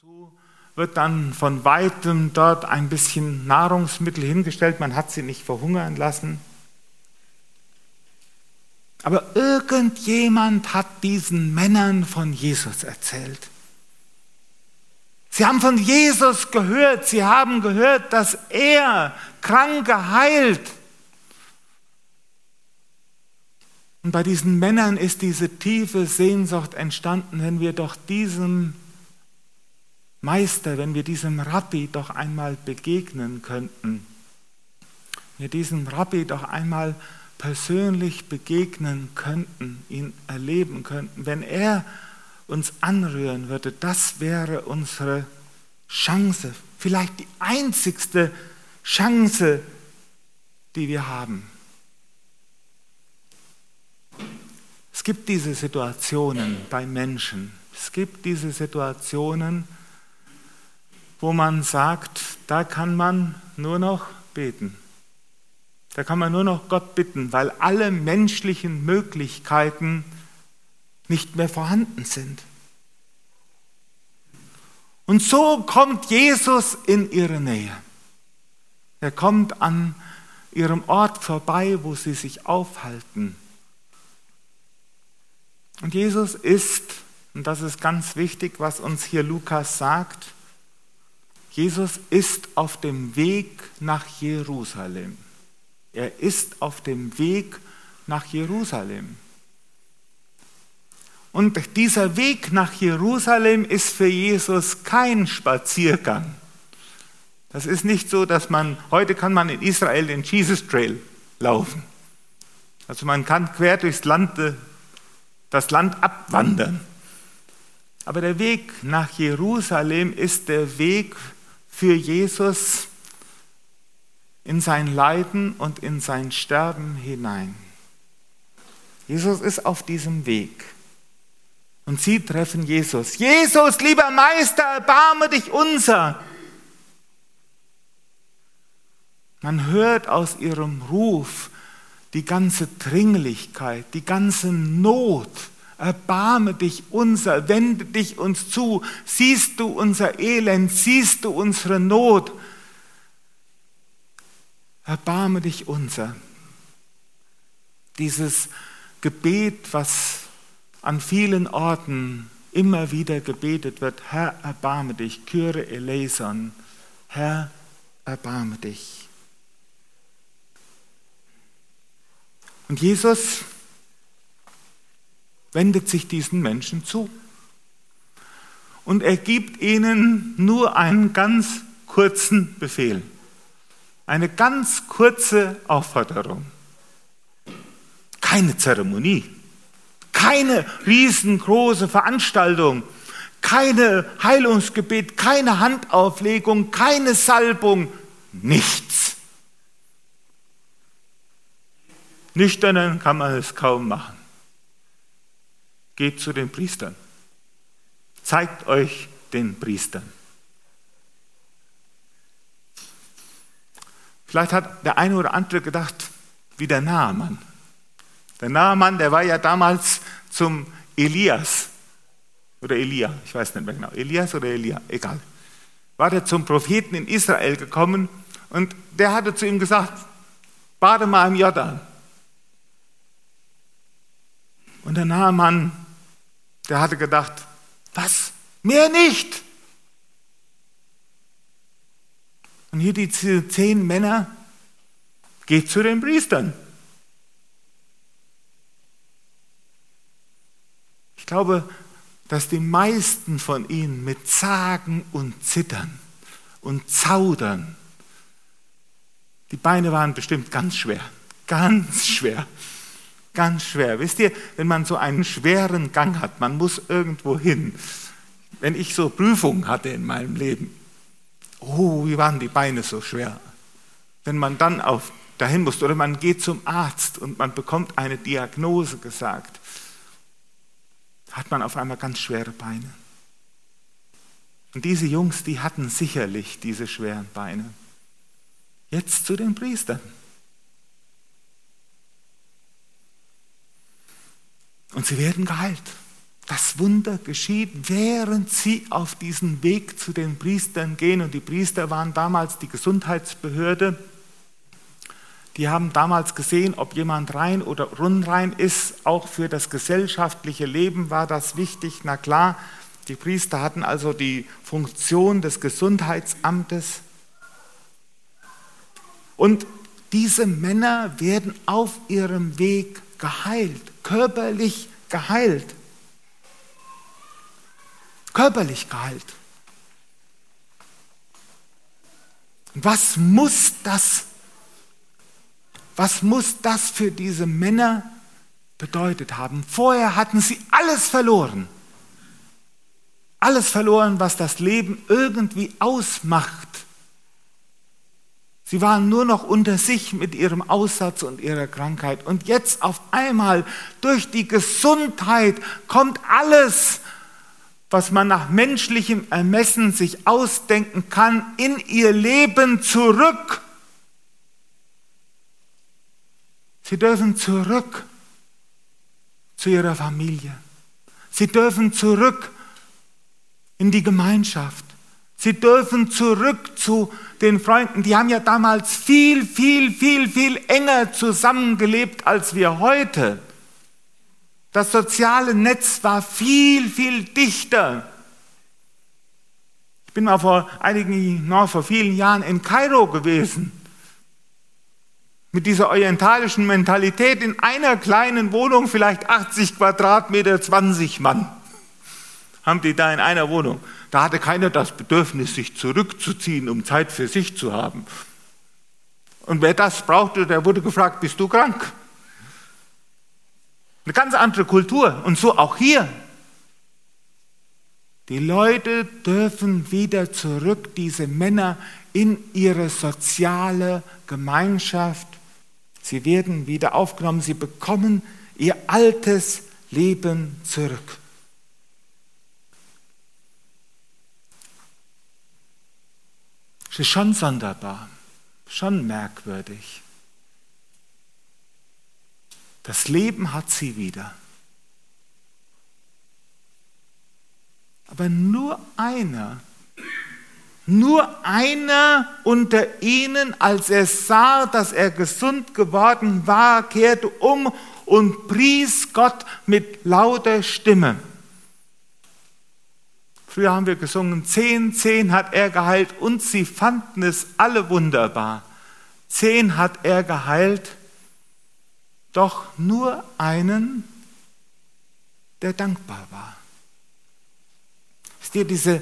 zu wird dann von weitem dort ein bisschen Nahrungsmittel hingestellt, man hat sie nicht verhungern lassen. Aber irgendjemand hat diesen Männern von Jesus erzählt. Sie haben von Jesus gehört, sie haben gehört, dass er Kranke heilt. Und bei diesen Männern ist diese tiefe Sehnsucht entstanden, wenn wir doch diesem Meister, wenn wir diesem Rabbi doch einmal begegnen könnten, wir diesem Rabbi doch einmal persönlich begegnen könnten, ihn erleben könnten, wenn er uns anrühren würde, das wäre unsere Chance, vielleicht die einzigste Chance, die wir haben. Es gibt diese Situationen bei Menschen, es gibt diese Situationen, wo man sagt, da kann man nur noch beten. Da kann man nur noch Gott bitten, weil alle menschlichen Möglichkeiten nicht mehr vorhanden sind. Und so kommt Jesus in ihre Nähe. Er kommt an ihrem Ort vorbei, wo sie sich aufhalten. Und Jesus ist, und das ist ganz wichtig, was uns hier Lukas sagt, Jesus ist auf dem Weg nach Jerusalem. Er ist auf dem Weg nach Jerusalem. Und dieser Weg nach Jerusalem ist für Jesus kein Spaziergang. Das ist nicht so, dass man, heute kann man in Israel den Jesus Trail laufen. Also man kann quer durchs Land, äh, das Land abwandern. Aber der Weg nach Jerusalem ist der Weg für Jesus in sein Leiden und in sein Sterben hinein. Jesus ist auf diesem Weg. Und sie treffen Jesus. Jesus, lieber Meister, erbarme dich unser. Man hört aus ihrem Ruf die ganze Dringlichkeit, die ganze Not. Erbarme dich unser, wende dich uns zu. Siehst du unser Elend, siehst du unsere Not erbarme dich unser. Dieses Gebet, was an vielen Orten immer wieder gebetet wird, Herr, erbarme dich, Kyre eleison, Herr, erbarme dich. Und Jesus wendet sich diesen Menschen zu. Und er gibt ihnen nur einen ganz kurzen Befehl. Eine ganz kurze Aufforderung. Keine Zeremonie, keine riesengroße Veranstaltung, keine Heilungsgebet, keine Handauflegung, keine Salbung, nichts. Nüchternen kann man es kaum machen. Geht zu den Priestern. Zeigt euch den Priestern. Vielleicht hat der eine oder andere gedacht, wie der Naaman. Der Naaman, der war ja damals zum Elias oder Elia, ich weiß nicht mehr genau, Elias oder Elia, egal. War der zum Propheten in Israel gekommen und der hatte zu ihm gesagt, bade mal im Jordan. Und der Naaman, der hatte gedacht, was? Mehr nicht. Und hier die zehn Männer, geht zu den Priestern. Ich glaube, dass die meisten von ihnen mit Zagen und Zittern und Zaudern, die Beine waren bestimmt ganz schwer, ganz schwer, ganz schwer. Wisst ihr, wenn man so einen schweren Gang hat, man muss irgendwo hin. Wenn ich so Prüfungen hatte in meinem Leben, oh, wie waren die Beine so schwer. Wenn man dann auf, dahin muss oder man geht zum Arzt und man bekommt eine Diagnose gesagt, hat man auf einmal ganz schwere Beine. Und diese Jungs, die hatten sicherlich diese schweren Beine. Jetzt zu den Priestern. Und sie werden geheilt. das Wunder geschieht, während sie auf diesen Weg zu den Priestern gehen. Und die Priester waren damals die Gesundheitsbehörde. Die haben damals gesehen, ob jemand rein oder unrein ist. Auch für das gesellschaftliche Leben war das wichtig. Na klar, die Priester hatten also die Funktion des Gesundheitsamtes. Und diese Männer werden auf ihrem Weg geheilt, körperlich geheilt körperlich geheilt. Was muss das, was muss das für diese Männer bedeutet haben? Vorher hatten sie alles verloren. Alles verloren, was das Leben irgendwie ausmacht. Sie waren nur noch unter sich mit ihrem Aussatz und ihrer Krankheit. Und jetzt auf einmal durch die Gesundheit kommt alles, was man nach menschlichem Ermessen sich ausdenken kann, in ihr Leben zurück. Sie dürfen zurück zu ihrer Familie. Sie dürfen zurück in die Gemeinschaft. Sie dürfen zurück zu den Freunden. Die haben ja damals viel, viel, viel, viel enger zusammengelebt als wir heute. Das soziale Netz war viel, viel dichter. Ich bin mal vor einigen, noch vor vielen Jahren in Kairo gewesen. Mit dieser orientalischen Mentalität in einer kleinen Wohnung, vielleicht 80 Quadratmeter, 20 Mann, haben die da in einer Wohnung. Da hatte keiner das Bedürfnis, sich zurückzuziehen, um Zeit für sich zu haben. Und wer das brauchte, der wurde gefragt, bist du krank? Eine ganz andere Kultur. Und so auch hier. Die Leute dürfen wieder zurück, diese Männer, in ihre soziale Gemeinschaft. Sie werden wieder aufgenommen. Sie bekommen ihr altes Leben zurück. Es ist schon sonderbar, schon merkwürdig. Das Leben hat sie wieder. Aber nur einer, nur einer unter ihnen, als er sah, dass er gesund geworden war, kehrte um und pries Gott mit lauter Stimme. Früher haben wir gesungen, zehn, zehn hat er geheilt und sie fanden es alle wunderbar. Zehn hat er geheilt doch nur einen, der dankbar war. Ist dir diese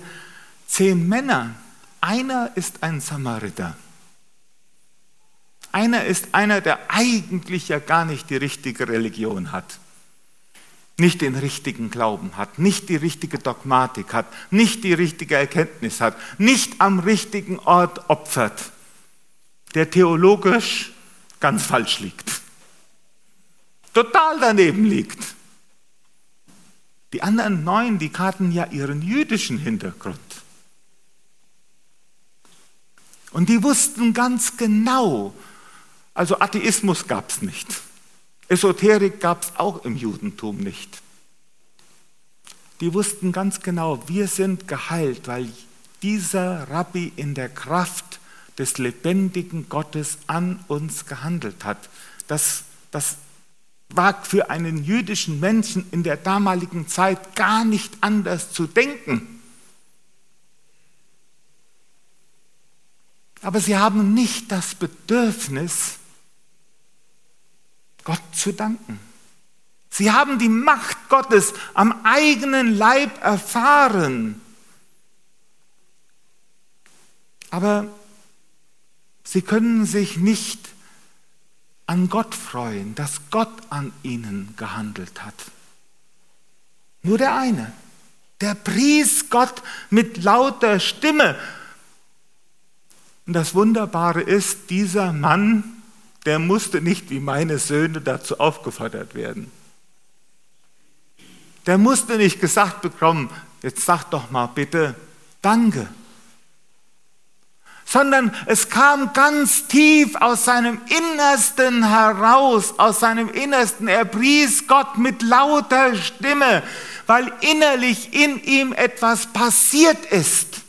zehn Männer, einer ist ein Samariter. Einer ist einer, der eigentlich ja gar nicht die richtige Religion hat, nicht den richtigen Glauben hat, nicht die richtige Dogmatik hat, nicht die richtige Erkenntnis hat, nicht am richtigen Ort opfert, der theologisch ganz falsch liegt total daneben liegt. Die anderen neun, die hatten ja ihren jüdischen Hintergrund. Und die wussten ganz genau, also Atheismus gab es nicht. Esoterik gab es auch im Judentum nicht. Die wussten ganz genau, wir sind geheilt, weil dieser Rabbi in der Kraft des lebendigen Gottes an uns gehandelt hat. Das, das war für einen jüdischen Menschen in der damaligen Zeit gar nicht anders zu denken. Aber sie haben nicht das Bedürfnis, Gott zu danken. Sie haben die Macht Gottes am eigenen Leib erfahren. Aber sie können sich nicht an Gott freuen, dass Gott an ihnen gehandelt hat. Nur der eine, der pries Gott mit lauter Stimme. Und das Wunderbare ist, dieser Mann, der musste nicht wie meine Söhne dazu aufgefordert werden. Der musste nicht gesagt bekommen, jetzt sag doch mal bitte, danke sondern es kam ganz tief aus seinem Innersten heraus, aus seinem Innersten. Er pries Gott mit lauter Stimme, weil innerlich in ihm etwas passiert ist.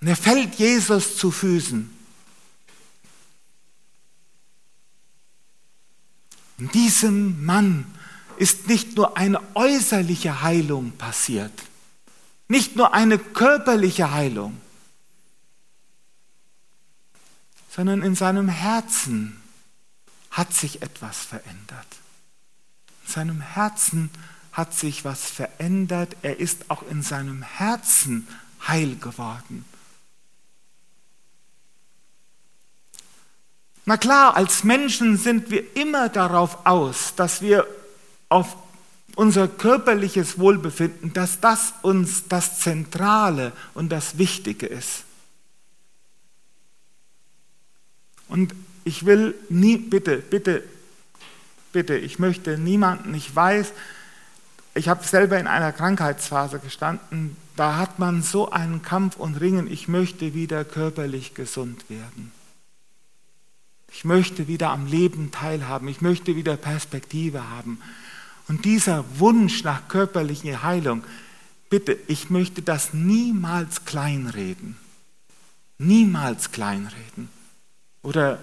Und er fällt Jesus zu Füßen. In diesem Mann ist nicht nur eine äußerliche Heilung passiert, nicht nur eine körperliche Heilung, sondern in seinem Herzen hat sich etwas verändert. In seinem Herzen hat sich was verändert. Er ist auch in seinem Herzen heil geworden. Na klar, als Menschen sind wir immer darauf aus, dass wir auf unser körperliches Wohlbefinden, dass das uns das Zentrale und das Wichtige ist. Und ich will nie, bitte, bitte, bitte, ich möchte niemanden, ich weiß, ich habe selber in einer Krankheitsphase gestanden, da hat man so einen Kampf und Ringen, ich möchte wieder körperlich gesund werden. Ich möchte wieder am Leben teilhaben, ich möchte wieder Perspektive haben. Und dieser Wunsch nach körperlicher Heilung, bitte, ich möchte das niemals kleinreden. Niemals kleinreden. Oder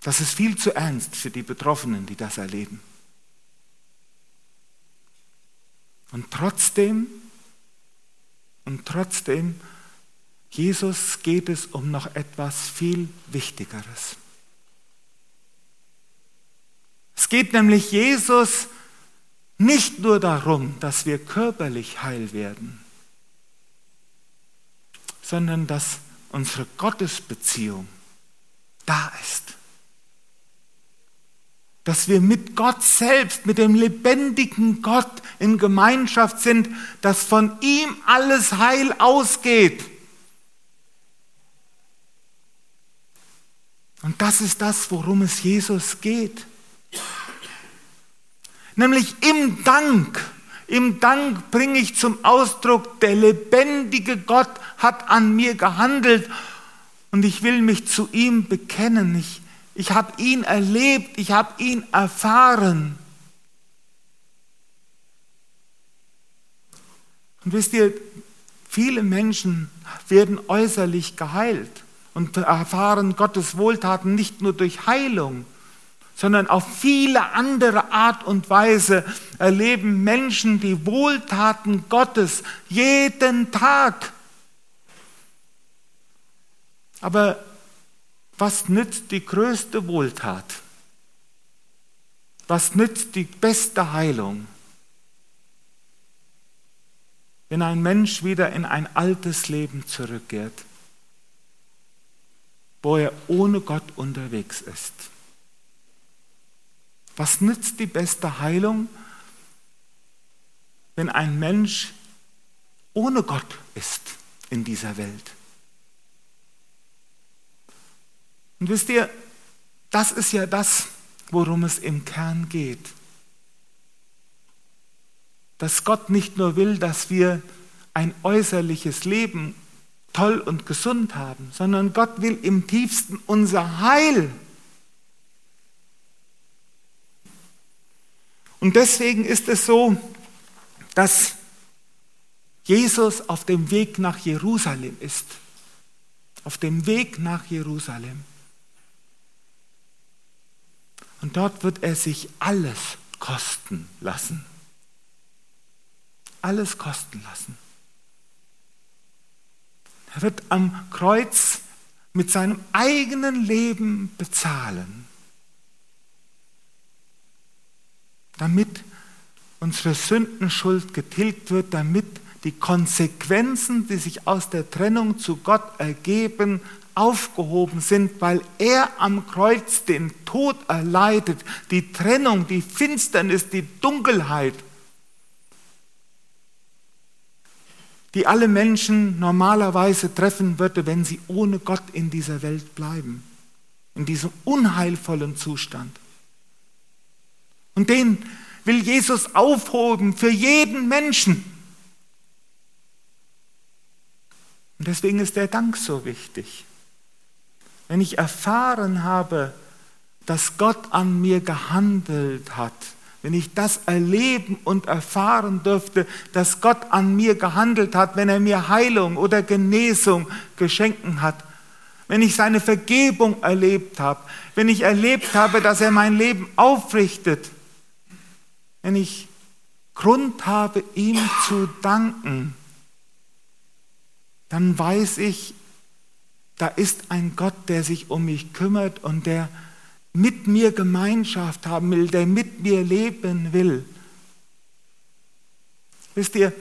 das ist viel zu ernst für die Betroffenen, die das erleben. Und trotzdem, und trotzdem, Jesus geht es um noch etwas viel Wichtigeres. Es geht nämlich Jesus nicht nur darum, dass wir körperlich heil werden, sondern dass unsere Gottesbeziehung da ist. Dass wir mit Gott selbst, mit dem lebendigen Gott in Gemeinschaft sind, dass von ihm alles Heil ausgeht. Und das ist das, worum es Jesus geht. Nämlich im Dank. Im Dank bringe ich zum Ausdruck, der lebendige Gott hat an mir gehandelt und ich will mich zu ihm bekennen. Ich, ich habe ihn erlebt, ich habe ihn erfahren. Und wisst ihr, viele Menschen werden äußerlich geheilt und erfahren Gottes Wohltaten nicht nur durch Heilung, sondern auf viele andere Art und Weise erleben Menschen die Wohltaten Gottes jeden Tag. Aber was nützt die größte Wohltat? Was nützt die beste Heilung? Wenn ein Mensch wieder in ein altes Leben zurückkehrt, wo er ohne Gott unterwegs ist. Was nützt die beste Heilung, wenn ein Mensch ohne Gott ist in dieser Welt? Und wisst ihr, das ist ja das, worum es im Kern geht. Dass Gott nicht nur will, dass wir ein äußerliches Leben toll und gesund haben, sondern Gott will im tiefsten unser Heil. Und deswegen ist es so, dass Jesus auf dem Weg nach Jerusalem ist. Auf dem Weg nach Jerusalem. Und dort wird er sich alles kosten lassen. Alles kosten lassen. Er wird am Kreuz mit seinem eigenen Leben bezahlen, damit unsere Sündenschuld getilgt wird, damit die Konsequenzen, die sich aus der Trennung zu Gott ergeben, aufgehoben sind, weil er am Kreuz den Tod erleidet, die Trennung, die Finsternis, die Dunkelheit, die alle Menschen normalerweise treffen würde, wenn sie ohne Gott in dieser Welt bleiben, in diesem unheilvollen Zustand. Und den will Jesus aufhoben für jeden Menschen. Und deswegen ist der Dank so wichtig. Wenn ich erfahren habe, dass Gott an mir gehandelt hat, wenn ich das erleben und erfahren dürfte, dass Gott an mir gehandelt hat, wenn er mir Heilung oder Genesung geschenken hat, wenn ich seine Vergebung erlebt habe, wenn ich erlebt habe, dass er mein Leben aufrichtet, wenn ich Grund habe, ihm zu danken, dann weiß ich, da ist ein Gott, der sich um mich kümmert und der mit mir Gemeinschaft haben will, der mit mir leben will. Wisst ihr,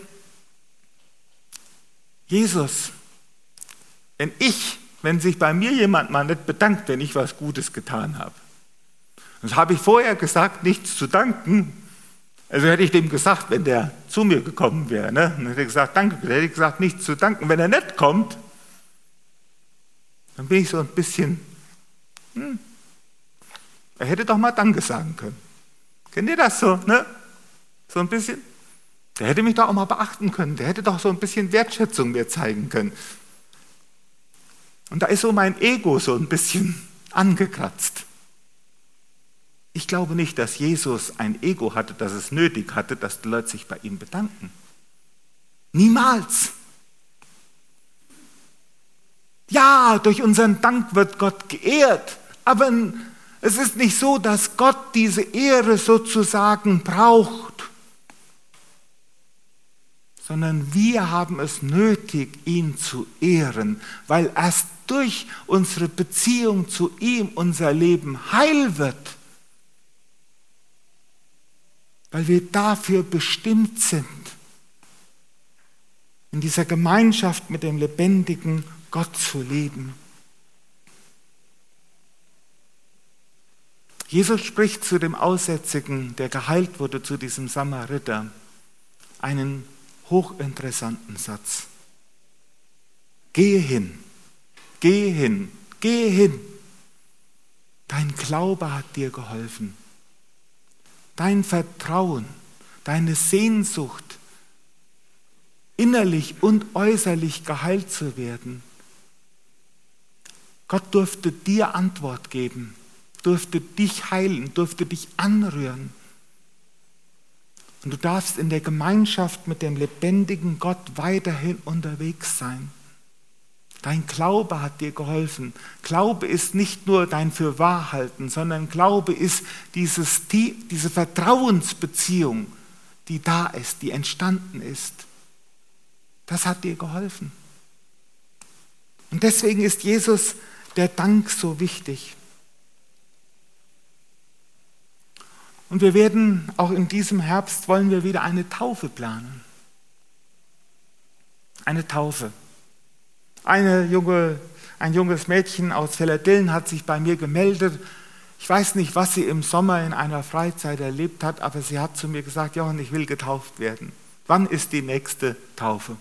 Jesus, wenn ich, wenn sich bei mir jemand mal nicht bedankt, wenn ich was Gutes getan habe, das habe ich vorher gesagt, nichts zu danken. Also hätte ich dem gesagt, wenn der zu mir gekommen wäre, ne? dann hätte ich gesagt, danke, dann hätte ich gesagt, nichts zu danken. Wenn er nicht kommt, dann bin ich so ein bisschen, hm, er hätte doch mal Danke sagen können. Kennt ihr das so, ne? So ein bisschen? Der hätte mich doch auch mal beachten können. Der hätte doch so ein bisschen Wertschätzung mir zeigen können. Und da ist so mein Ego so ein bisschen angekratzt. Ich glaube nicht, dass Jesus ein Ego hatte, dass es nötig hatte, dass die Leute sich bei ihm bedanken. Niemals. Ja, durch unseren Dank wird Gott geehrt, aber es ist nicht so, dass Gott diese Ehre sozusagen braucht, sondern wir haben es nötig, ihn zu ehren, weil erst durch unsere Beziehung zu ihm unser Leben heil wird, weil wir dafür bestimmt sind, in dieser Gemeinschaft mit dem lebendigen Gott zu leben. Jesus spricht zu dem Aussätzigen, der geheilt wurde, zu diesem Samariter, einen hochinteressanten Satz. Gehe hin, gehe hin, gehe hin. Dein Glaube hat dir geholfen. Dein Vertrauen, deine Sehnsucht, innerlich und äußerlich geheilt zu werden. Gott durfte dir Antwort geben durfte dich heilen, durfte dich anrühren. Und du darfst in der Gemeinschaft mit dem lebendigen Gott weiterhin unterwegs sein. Dein Glaube hat dir geholfen. Glaube ist nicht nur dein Fürwahrhalten, sondern Glaube ist dieses, diese Vertrauensbeziehung, die da ist, die entstanden ist. Das hat dir geholfen. Und deswegen ist Jesus der Dank so wichtig. Und wir werden auch in diesem Herbst wollen wir wieder eine Taufe planen. Eine Taufe. Eine junge, ein junges Mädchen aus Felerdillen hat sich bei mir gemeldet. Ich weiß nicht, was sie im Sommer in einer Freizeit erlebt hat, aber sie hat zu mir gesagt, Johann, ich will getauft werden. Wann ist die nächste Taufe?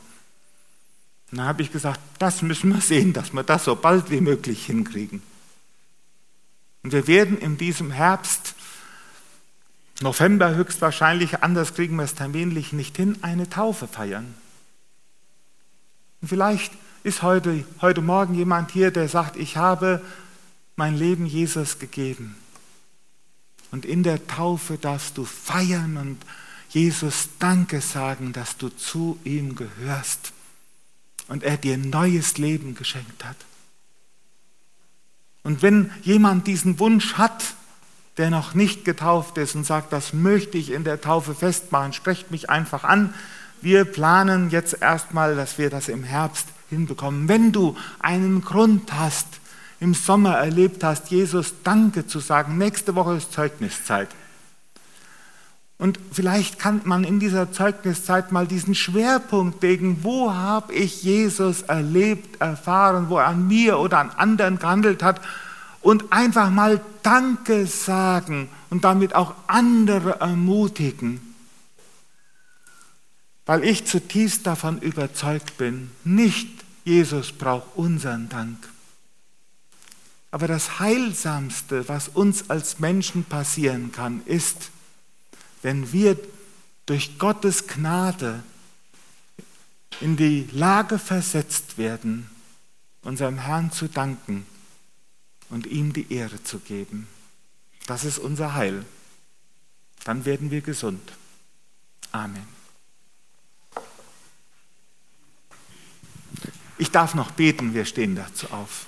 Und dann habe ich gesagt, das müssen wir sehen, dass wir das so bald wie möglich hinkriegen. Und wir werden in diesem Herbst November höchstwahrscheinlich, anders kriegen wir es terminlich nicht hin, eine Taufe feiern. Und vielleicht ist heute, heute Morgen jemand hier, der sagt, ich habe mein Leben Jesus gegeben. Und in der Taufe darfst du feiern und Jesus Danke sagen, dass du zu ihm gehörst und er dir neues Leben geschenkt hat. Und wenn jemand diesen Wunsch hat, der noch nicht getauft ist und sagt, das möchte ich in der Taufe festmachen, sprecht mich einfach an. Wir planen jetzt erstmal, dass wir das im Herbst hinbekommen. Wenn du einen Grund hast, im Sommer erlebt hast, Jesus Danke zu sagen, nächste Woche ist Zeugniszeit. Und vielleicht kann man in dieser Zeugniszeit mal diesen Schwerpunkt legen, wo habe ich Jesus erlebt, erfahren, wo er an mir oder an anderen gehandelt hat und einfach mal Danke sagen und damit auch andere ermutigen. Weil ich zutiefst davon überzeugt bin, nicht Jesus braucht unseren Dank. Aber das Heilsamste, was uns als Menschen passieren kann, ist, wenn wir durch Gottes Gnade in die Lage versetzt werden, unserem Herrn zu danken und ihm die Ehre zu geben. Das ist unser Heil. Dann werden wir gesund. Amen. Ich darf noch beten, wir stehen dazu auf.